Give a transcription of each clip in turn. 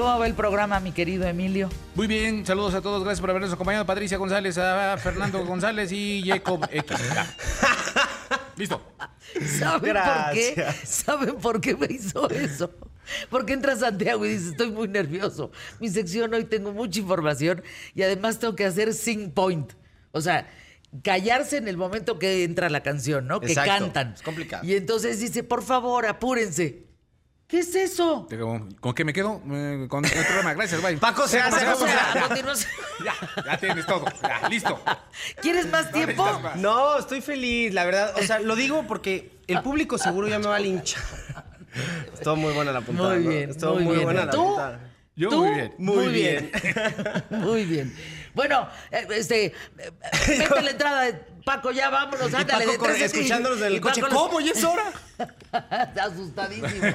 ¿Cómo va el programa, mi querido Emilio? Muy bien, saludos a todos, gracias por habernos acompañado. Patricia González, a Fernando González y Jacob X. Listo. ¿Saben por qué? ¿Saben por qué me hizo eso? Porque entra Santiago y dice, estoy muy nervioso. Mi sección hoy tengo mucha información y además tengo que hacer sing point. O sea, callarse en el momento que entra la canción, ¿no? Que cantan. Es complicado. Y entonces dice, por favor, apúrense. ¿Qué es eso? Digo, ¿Con qué me quedo? Eh, Con el programa, gracias, bye. Paco se hace Ya, ya tienes todo. Ya, listo. ¿Quieres más No tiempo? más. No, estoy feliz, la verdad. O sea, lo digo porque el público seguro ya me va a linchar. Estuvo muy buena la puntada. Muy ¿no? bien, Estuvo muy muy, bien. buena la ¿Tú? puntada. Yo ¿Tú? muy bien. Muy bien. Muy bien. Bueno, eh, este, eh, mete la entrada de Paco, ya vámonos, Y ándale. Paco de escuchándonos del y coche. Paco- ¿Cómo? ¿Ya es hora? Está asustadísimo.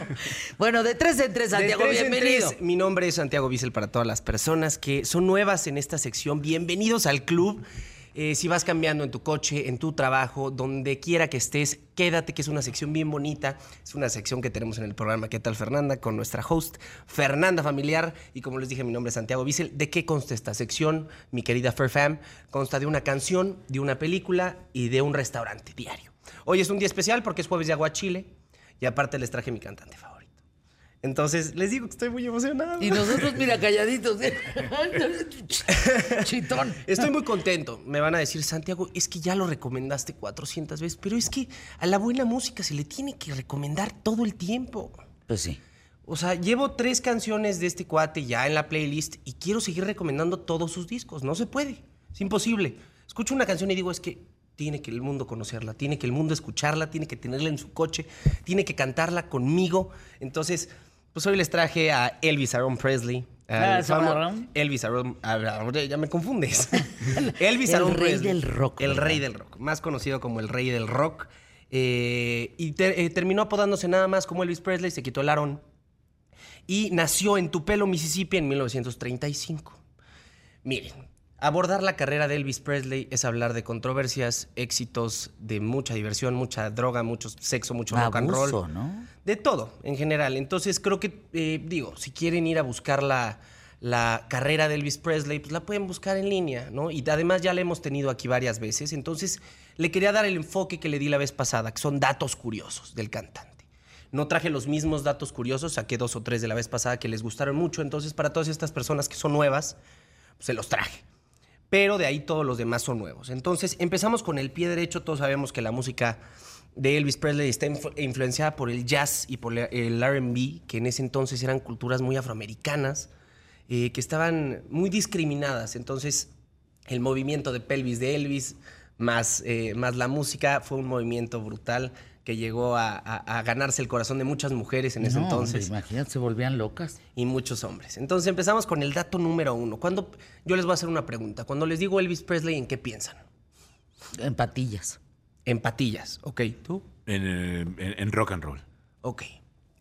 Bueno, de tres en tres, Santiago, De tres en bienvenido. tres, mi nombre es Santiago Bissell para todas las personas que son nuevas en esta sección. Bienvenidos al club. Eh, si vas cambiando en tu coche, en tu trabajo, donde quiera que estés, quédate, que es una sección bien bonita. Es una sección que tenemos en el programa ¿Qué tal Fernanda? con nuestra host Fernanda Familiar. Y como les dije, mi nombre es Santiago Bissell. ¿De qué consta esta sección, mi querida Fam? Consta de una canción, de una película y de un restaurante diario. Hoy es un día especial porque es jueves de Aguachile y aparte les traje mi cantante favorito. Entonces, les digo que estoy muy emocionado. Y nosotros, mira, calladitos. ¿eh? Chitón. Estoy muy contento. Me van a decir, Santiago, es que ya lo recomendaste 400 veces, pero es que a la buena música se le tiene que recomendar todo el tiempo. Pues sí. O sea, llevo tres canciones de este cuate ya en la playlist y quiero seguir recomendando todos sus discos. No se puede. Es imposible. Escucho una canción y digo, es que tiene que el mundo conocerla, tiene que el mundo escucharla, tiene que tenerla en su coche, tiene que cantarla conmigo. Entonces, pues hoy les traje a Elvis Aaron Presley. Ah, famo- Aaron. Elvis Aaron, ya me confundes. Elvis El Aaron rey Presley. del rock, El ¿verdad? rey del rock, más conocido como el rey del rock. Eh, y ter- eh, terminó apodándose nada más como Elvis Presley, se quitó el Aaron y nació en Tupelo, Mississippi en 1935. Miren, abordar la carrera de Elvis Presley es hablar de controversias, éxitos, de mucha diversión, mucha droga, mucho sexo, mucho rock and roll. ¿no? De todo, en general. Entonces creo que, eh, digo, si quieren ir a buscar la, la carrera de Elvis Presley, pues la pueden buscar en línea, ¿no? Y además ya la hemos tenido aquí varias veces. Entonces le quería dar el enfoque que le di la vez pasada, que son datos curiosos del cantante. No traje los mismos datos curiosos, saqué dos o tres de la vez pasada que les gustaron mucho. Entonces para todas estas personas que son nuevas, pues, se los traje pero de ahí todos los demás son nuevos. Entonces, empezamos con el pie derecho. Todos sabemos que la música de Elvis Presley está influ- influenciada por el jazz y por el RB, que en ese entonces eran culturas muy afroamericanas, eh, que estaban muy discriminadas. Entonces, el movimiento de pelvis de Elvis más, eh, más la música fue un movimiento brutal que llegó a, a- a ganarse el corazón de muchas mujeres en ese No, entonces hombre, imagínate, se volvían locas. y muchos hombres. Entonces empezamos con el dato número uno. Cuando, yo les voy a hacer una pregunta. Cuando les digo Elvis Presley, ¿en qué piensan? En patillas. En patillas, ¿ok? ¿Tú? En, eh, en- en rock and roll. Ok.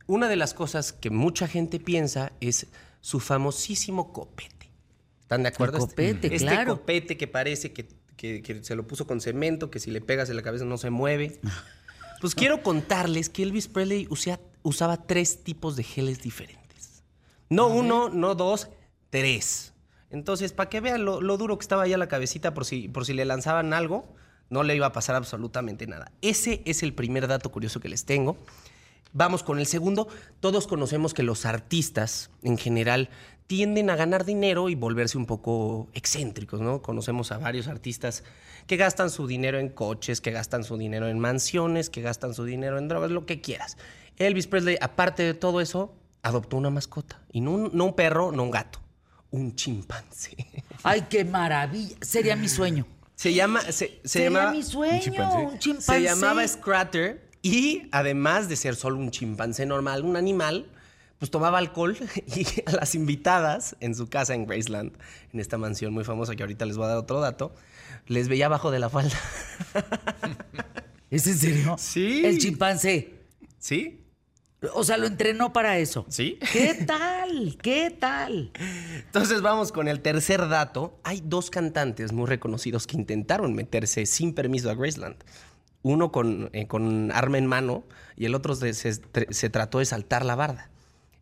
Una de las cosas que mucha gente piensa es su famosísimo copete. ¿Están de acuerdo? El copete, este, claro. Este copete que parece que, que- que se lo puso con cemento, que si le pegas en la cabeza no se mueve. Pues quiero contarles que Elvis Presley usía- usaba tres tipos de geles diferentes. No uno, no dos, tres. Entonces, para que vean lo, lo duro que estaba ya la cabecita por si, por si le lanzaban algo, no le iba a pasar absolutamente nada. Ese es el primer dato curioso que les tengo. Vamos con el segundo. Todos conocemos que los artistas en general tienden a ganar dinero y volverse un poco excéntricos, ¿no? Conocemos a varios artistas que gastan su dinero en coches, que gastan su dinero en mansiones, que gastan su dinero en drogas, lo que quieras. Elvis Presley, aparte de todo eso, adoptó una mascota. Y no un, no un perro, no un gato, un chimpancé. Ay, qué maravilla. Sería mi sueño. Se llama... Se, se Sería llamaba- mi sueño. chimpancé? Un chimpancé. se llamaba Scratter y además de ser solo un chimpancé normal, un animal, pues tomaba alcohol y a las invitadas en su casa en Graceland, en esta mansión muy famosa que ahorita les voy a dar otro dato, les veía abajo de la falda. ¿Es en serio? Sí. El chimpancé. ¿Sí? O sea, lo entrenó para eso. Sí. ¿Qué tal? ¿Qué tal? Entonces vamos con el tercer dato. Hay dos cantantes muy reconocidos que intentaron meterse sin permiso a Graceland. Uno con, eh, con arma en mano y el otro se, se- se trató de saltar la barda.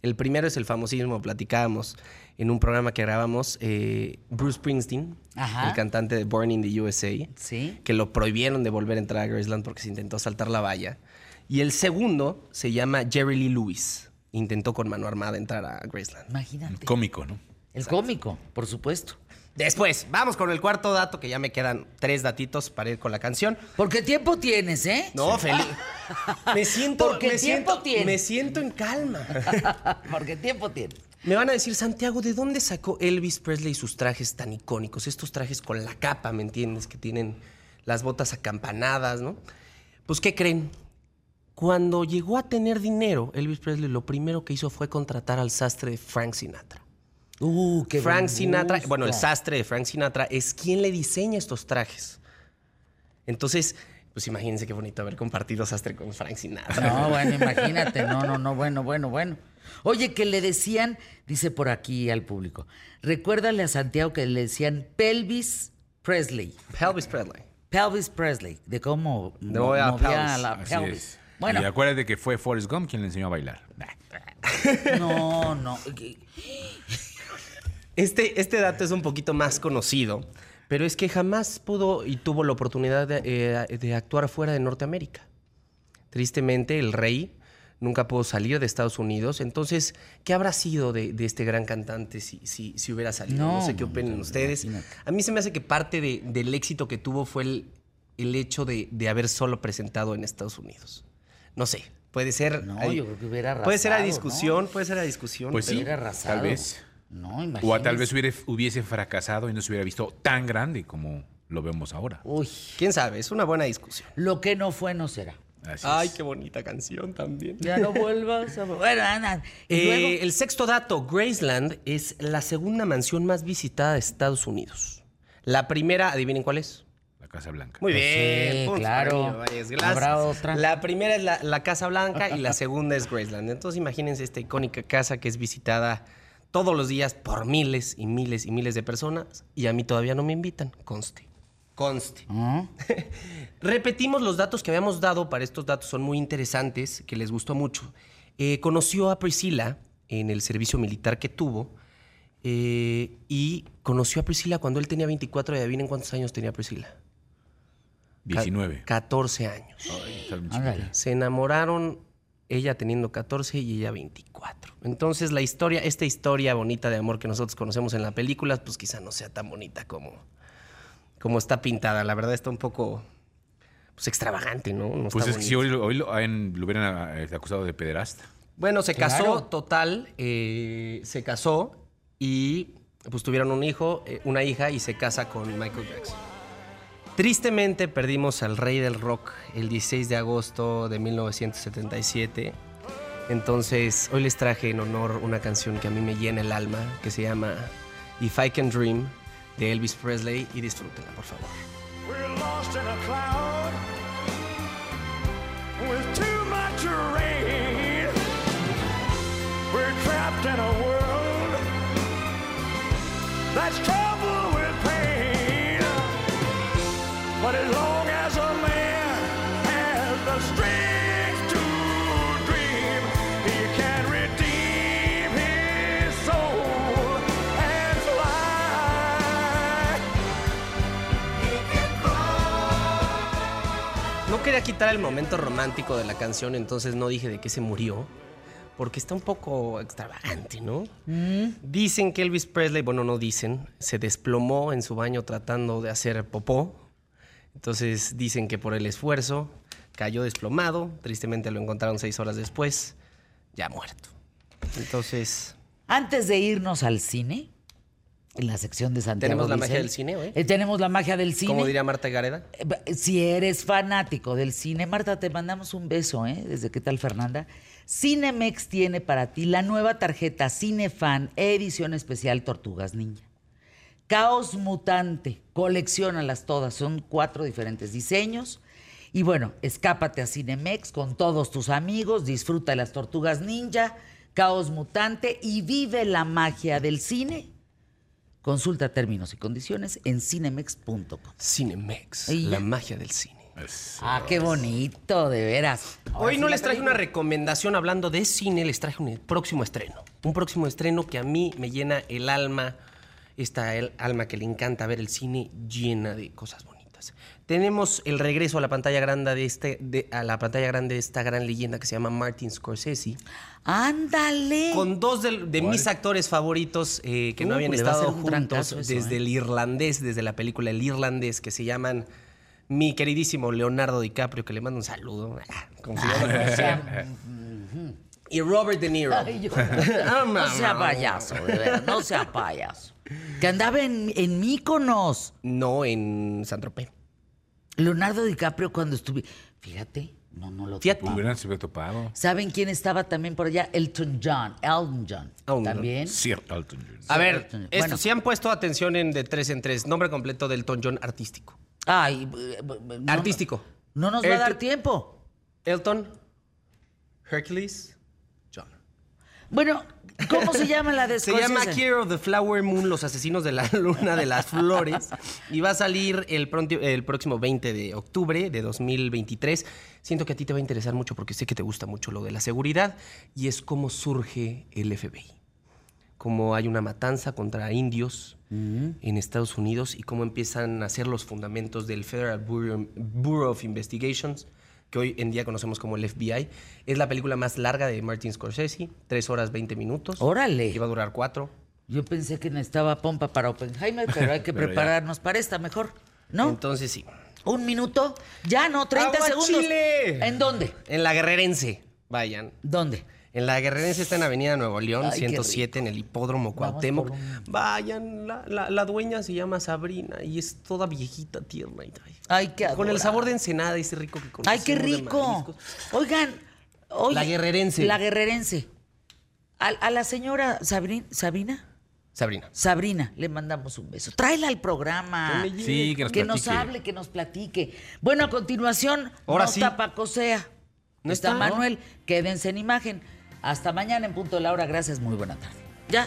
El primero es el famosísimo, platicábamos en un programa que grabamos, eh, Bruce Springsteen, Ajá. el cantante de Born in the USA, Sí. que lo prohibieron de volver a entrar a Graceland porque se intentó saltar la valla. Y el segundo se llama Jerry Lee Lewis. Intentó con mano armada entrar a Graceland. Imagínate. Cómico, ¿no? El cómico, por supuesto. Después, vamos con el cuarto dato, que ya me quedan tres datitos para ir con la canción. Porque tiempo tienes, ¿eh? No, feliz. Me siento, Porque me tiempo siento, tienes. me siento en calma. Porque tiempo tienes. Me van a decir, Santiago, ¿de dónde sacó Elvis Presley sus trajes tan icónicos? Estos trajes con la capa, ¿me entiendes? Que tienen las botas acampanadas, ¿no? Pues, ¿qué creen? Cuando llegó a tener dinero, Elvis Presley lo primero que hizo fue contratar al sastre de Frank Sinatra. Uh, qué Frank Sinatra, bueno, el sastre de Frank Sinatra es quien le diseña estos trajes. Entonces, pues imagínense qué bonito haber compartido sastre con Frank Sinatra. No, bueno, imagínate. No, no, no, bueno, bueno, bueno. Oye, que le decían, dice por aquí al público, recuérdale a Santiago que le decían Pelvis Presley. Elvis Presley. Pelvis Presley, de cómo De movía la movía pelvis. la Así pelvis. es. Bueno, Y acuérdate que fue Forrest Gump quien le enseñó a bailar. no, no. Este, este dato es un poquito más conocido, pero es que jamás pudo y tuvo la oportunidad de, eh, de actuar fuera de Norteamérica. Tristemente, el rey nunca pudo salir de Estados Unidos. Entonces, ¿qué habrá sido de, de este gran cantante si, si, si hubiera salido? No, No, sé qué opinen no, ustedes. imagínate. A mí se me hace que parte de- del éxito que tuvo fue el, el hecho de, de haber solo presentado en Estados Unidos. No sé, puede ser... No, hay- yo creo que hubiera Puede ser a discusión, puede ser a discusión. Pues sí, Hubiera arrasado. tal vez. No, imagínate. O a tal vez hubiera- hubiese fracasado y no se hubiera visto tan grande como lo vemos ahora. Uy, ¿Quién sabe? Es una buena discusión. lo que no fue no será. Así Ay, es. qué bonita canción también. Ya no vuelvas a... Bueno, anda. Y Eh, luego... el sexto dato, Graceland es la segunda mansión más visitada de Estados Unidos. La primera, adivinen cuál es. La Casa Blanca. Muy Pues bien, sí, claro. Habrá otra. La primera es la, la Casa Blanca y la segunda es Graceland. Entonces imagínense esta icónica casa que es visitada todos los días por miles y miles y miles de personas y a mí todavía no me invitan. Conste. Conste. ¿Ah? Repetimos los datos que habíamos dado, para estos datos son muy interesantes, que les gustó mucho. Eh, conoció a Priscila en el servicio militar que tuvo eh, y conoció a Priscila cuando él tenía 24 y adivinen cuántos años tenía Priscila. Ca- 19. 14 años. Se enamoraron ella teniendo 14 y ella 24. Entonces la historia, esta historia bonita de amor que nosotros conocemos en la película, pues quizá no sea tan bonita como, como está pintada. La verdad está un poco pues, extravagante, ¿no? No Pues está es que si hoy, lo- hoy lo, han- lo hubieran eh, acusado de pederasta. Bueno, se casó Claro. total, eh, se casó y pues tuvieron un hijo, eh, una hija y se casa con Michael Jackson. Tristemente perdimos al rey del rock el 16 de agosto de 1977. Entonces, hoy les traje en honor una canción que a mí me llena el alma, que se llama If I Can Dream, de Elvis Presley, y disfrútenla, por favor. We're lost in a cloud with too much rain. We're trapped in a world that's with pain. No quería quitar el momento romántico de la canción, entonces no dije de qué se murió, porque está un poco extravagante, ¿no? Dicen que Elvis Presley, bueno, no dicen, se desplomó en su baño tratando de hacer popó. Entonces dicen que por el esfuerzo cayó desplomado, tristemente lo encontraron seis horas después, ya muerto. Entonces, Antes de irnos al cine, en la sección de Santiago ¿Tenemos la magia del cine, eh, tenemos la magia del cine. como diría Marta Gareda, Eh, Si eres fanático del cine, Marta, te mandamos un beso, ¿eh? Desde qué tal, Fernanda. Cinemex tiene para ti la nueva tarjeta Cinefan edición especial Tortugas Ninja. Caos Mutante, colecciónalas todas, son cuatro diferentes diseños. Y bueno, escápate a Cinemex con todos tus amigos, disfruta de las Tortugas Ninja, Caos Mutante y vive la magia del cine. Consulta términos y condiciones en cinemex.com. Cinemex, Y la magia del cine. Ah, qué bonito, de veras. Ahora Hoy sí no les traje traigo. una recomendación hablando de cine, les traje un próximo estreno. Un próximo estreno que a mí me llena el alma, esta el alma que le encanta ver el cine llena de cosas bonitas. Tenemos el regreso a la pantalla grande de este, de- a la pantalla grande de esta gran leyenda que se llama Martin Scorsese, Ándale. con dos de, de mis actores favoritos eh, que no Uh, habían va a estado juntos eso, desde ¿eh? el irlandés, desde la película El irlandés, que se llaman mi queridísimo Leonardo DiCaprio, que le mando un saludo. Y Robert De Niro. Ay, yo- no sea payaso, de no sea payaso. Que andaba en, en Míconos. No en San Tropez. Leonardo DiCaprio cuando estuve. Fíjate, no, no lo Fíjate. topaba. Hubieran sido topado. ¿Saben quién estaba también por allá? Elton John. Elton John. Elton. También. Sir Elton John. A ver, Elton. esto, Bueno. si han puesto atención en de tres en tres, nombre completo del Elton John artístico. Ay, eh, eh, no- Artístico. No nos va a dar tiempo. Elton, Hercules. Bueno, ¿cómo se llama la de Se llama? Killer of the Flower Moon, Los Asesinos de la Luna de las Flores. y va a salir el, pronto- el próximo 20 de octubre de 2023. Siento que a ti te va a interesar mucho porque sé que te gusta mucho lo de la seguridad y es cómo surge el FBI. Cómo hay una matanza contra indios en Estados Unidos y cómo empiezan a ser los fundamentos del Federal Bureau, Bureau of Investigations, que hoy en día conocemos como el FBI. Es la película más larga de Martin Scorsese, 3 horas 20 minutos. Órale. Iba a durar cuatro. Yo pensé que necesitaba pompa para Oppenheimer, pero hay que Pero ya. prepararnos para esta mejor. ¿No? Entonces sí. ¿Un minuto? Ya, no, 30 segundos. ¡Aguachile! ¿En dónde? En la Guerrerense. Vayan. ¿Dónde? En la Guerrerense está en Avenida Nuevo León, Ay, qué 107, en el Hipódromo Cuauhtémoc. un- Vayan, la, la- la dueña se llama Sabrina y es toda viejita, tierna. y- ay, Ay, qué Con el sabor de ensenada, ese rico que ¡Ay, qué rico! Oigan, oye, La guerrerense. La guerrerense. A, a la señora Sabrin- Sabina, Sabrina. Sabrina, le mandamos un beso. Tráela al programa. Que Sí, que nos que nos hable, que nos platique. Bueno, a continuación, Ahora no sí. tapacosea. No está está, ¿no? Manuel, quédense en imagen. Hasta mañana en punto de la. Gracias, muy buena tarde. Ya.